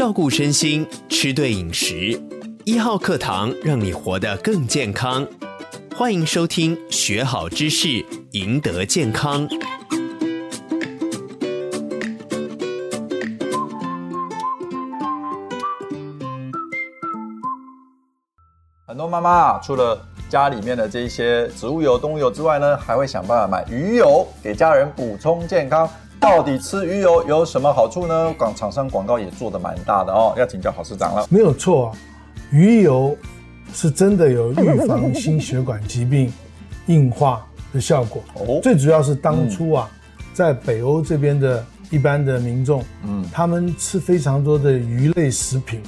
照顾身心，吃对饮食，一号课堂让你活得更健康。欢迎收听，学好知识，赢得健康。很多妈妈除了家里面的这些植物油、动物油之外呢，还会想办法买鱼油给家人补充健康。到底吃鱼油有什么好处呢？广厂商广告也做得蛮大的哦，要请教郝市长了。没有错啊，鱼油是真的有预防心血管疾病硬化的效果。哦，最主要是当初啊，嗯、在北欧这边的一般的民众，嗯，他们吃非常多的鱼类食品。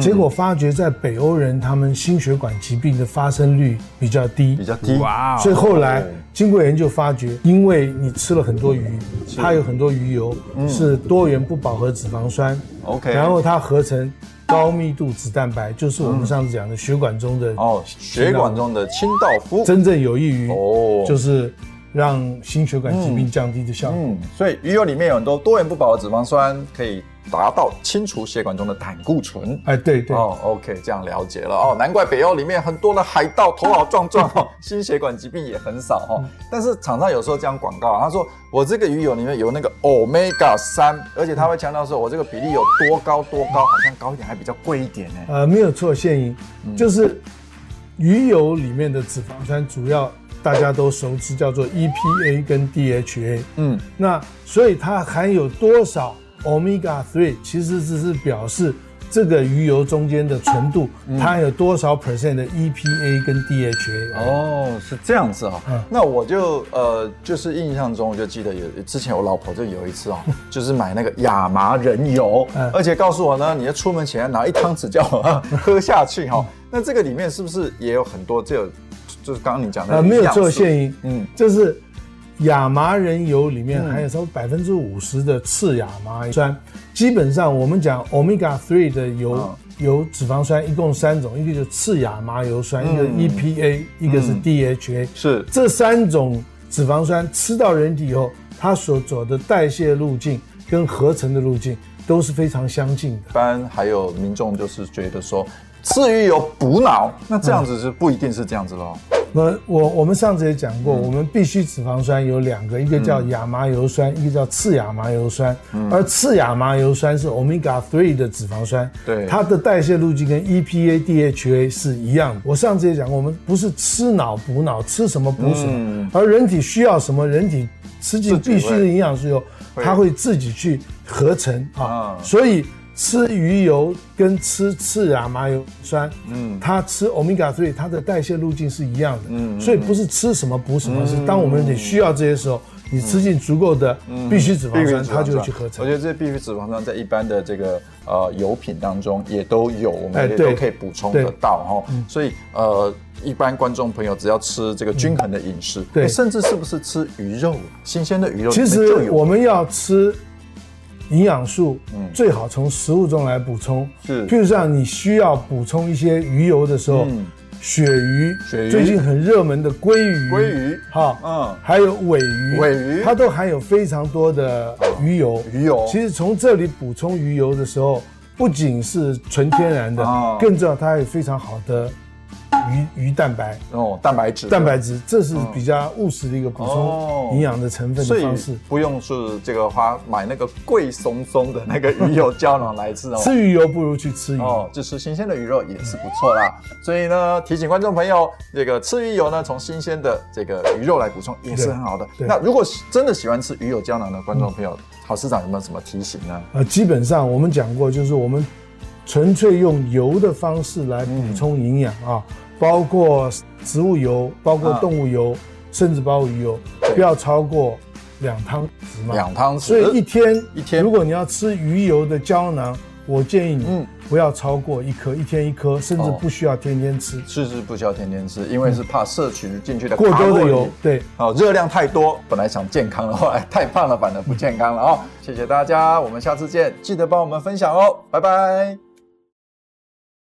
结果发觉，在北欧人他们心血管疾病的发生率比较低，比较低。哇！所以后来经过研究发觉，因为你吃了很多鱼，它有很多鱼油是多元不饱和脂肪酸，OK，然后它合成高密度脂蛋白，就是我们上次讲的血管中的哦，血管中的清道夫，真正有益于哦，就是让心血管疾病降低的效果。嗯，所以鱼油里面有很多多元不饱和脂肪酸，可以。达到清除血管中的胆固醇，哎，对对。哦，OK，这样了解了。哦，难怪北欧里面很多的海盗头好壮壮 哦，心血管疾病也很少哦。但是厂商有时候这样广告，他说我这个鱼油里面有那个 Omega 三，而且他会强调说我这个比例有多高多高，好像高一点还比较贵一点呢。呃，没有错，现赢就是鱼油里面的脂肪酸主要大家都熟知叫做 EPA 跟 DHA，嗯，那所以它含有多少？Omega three 其实只是表示这个鱼油中间的纯度，它有多少 percent 的 EPA 跟 DHA。哦，是这样子啊、哦。嗯、那我就呃，就是印象中我就记得有之前我老婆就有一次哦，就是买那个亚麻仁油，嗯、而且告诉我呢，你要出门前拿一汤匙叫我喝下去哈、哦。那这个里面是不是也有很多这个，就是刚刚你讲的？呃，没有做现役，嗯，就是。亚麻仁油里面含有超过百分之五十的次亚麻油酸。基本上我们讲 omega three 的油油脂肪酸一共三种，一个就是次亚麻油酸，一个 EPA，一个是 DHA。是这三种脂肪酸吃到人体以后，它所走的代谢路径跟合成的路径都是非常相近的。一般还有民众就是觉得说吃鱼油补脑，那这样子是不一定是这样子喽。我我我们上次也讲过，嗯、我们必须脂肪酸有两个，一个叫亚麻油酸，嗯、一个叫次亚麻油酸。嗯、而次亚麻油酸是 omega three 的脂肪酸，对，它的代谢路径跟 EPA、DHA 是一样的。我上次也讲过，我们不是吃脑补脑，吃什么补什么，嗯、而人体需要什么，人体吃进必须的营养素以后，它会自己去合成啊，嗯、所以。吃鱼油跟吃次亚麻油酸，嗯，它吃 omega three，它的代谢路径是一样的，嗯，所以不是吃什么补什么，是当我们得需要这些时候，你吃进足够的必需脂肪酸，它就会去合成。我觉得这些必需脂肪酸在一般的这个呃油品当中也都有，我们也都可以补充得到哈。所以呃，一般观众朋友只要吃这个均衡的饮食，对，甚至是不是吃鱼肉，新鲜的鱼肉，其实我们要吃。营养素嗯。最好从食物中来补充，是，譬如像你需要补充一些鱼油的时候，鳕鱼，最近很热门的鲑鱼，鲑鱼，哈，嗯，还有尾鱼，尾鱼，它都含有非常多的鱼油，鱼油。其实从这里补充鱼油的时候，不仅是纯天然的，更重要它还有非常好的。鱼鱼蛋白哦，蛋白质，蛋白质，这是比较务实的一个补充营养的成分的方式，不用是这个花买那个贵松松的那个鱼油胶囊来吃哦。吃鱼油不如去吃鱼哦，就吃新鲜的鱼肉也是不错啦。所以呢，提醒观众朋友，这个吃鱼油呢，从新鲜的这个鱼肉来补充也是很好的。那如果真的喜欢吃鱼油胶囊的观众朋友，郝市长有没有什么提醒呢？呃，基本上我们讲过，就是我们纯粹用油的方式来补充营养啊。包括植物油，包括动物油，啊、甚至包括鱼油，不要超过两汤匙嘛，两汤匙，所以一天一天，如果你要吃鱼油的胶囊，我建议你不要超过一颗，一天一颗，甚至不需要天天吃。是是不需要天天吃，因为是怕摄取进去的过多的油，对，好，热量太多，本来想健康的话，太胖了反而不健康了哦。谢谢大家，我们下次见，记得帮我们分享哦，拜拜。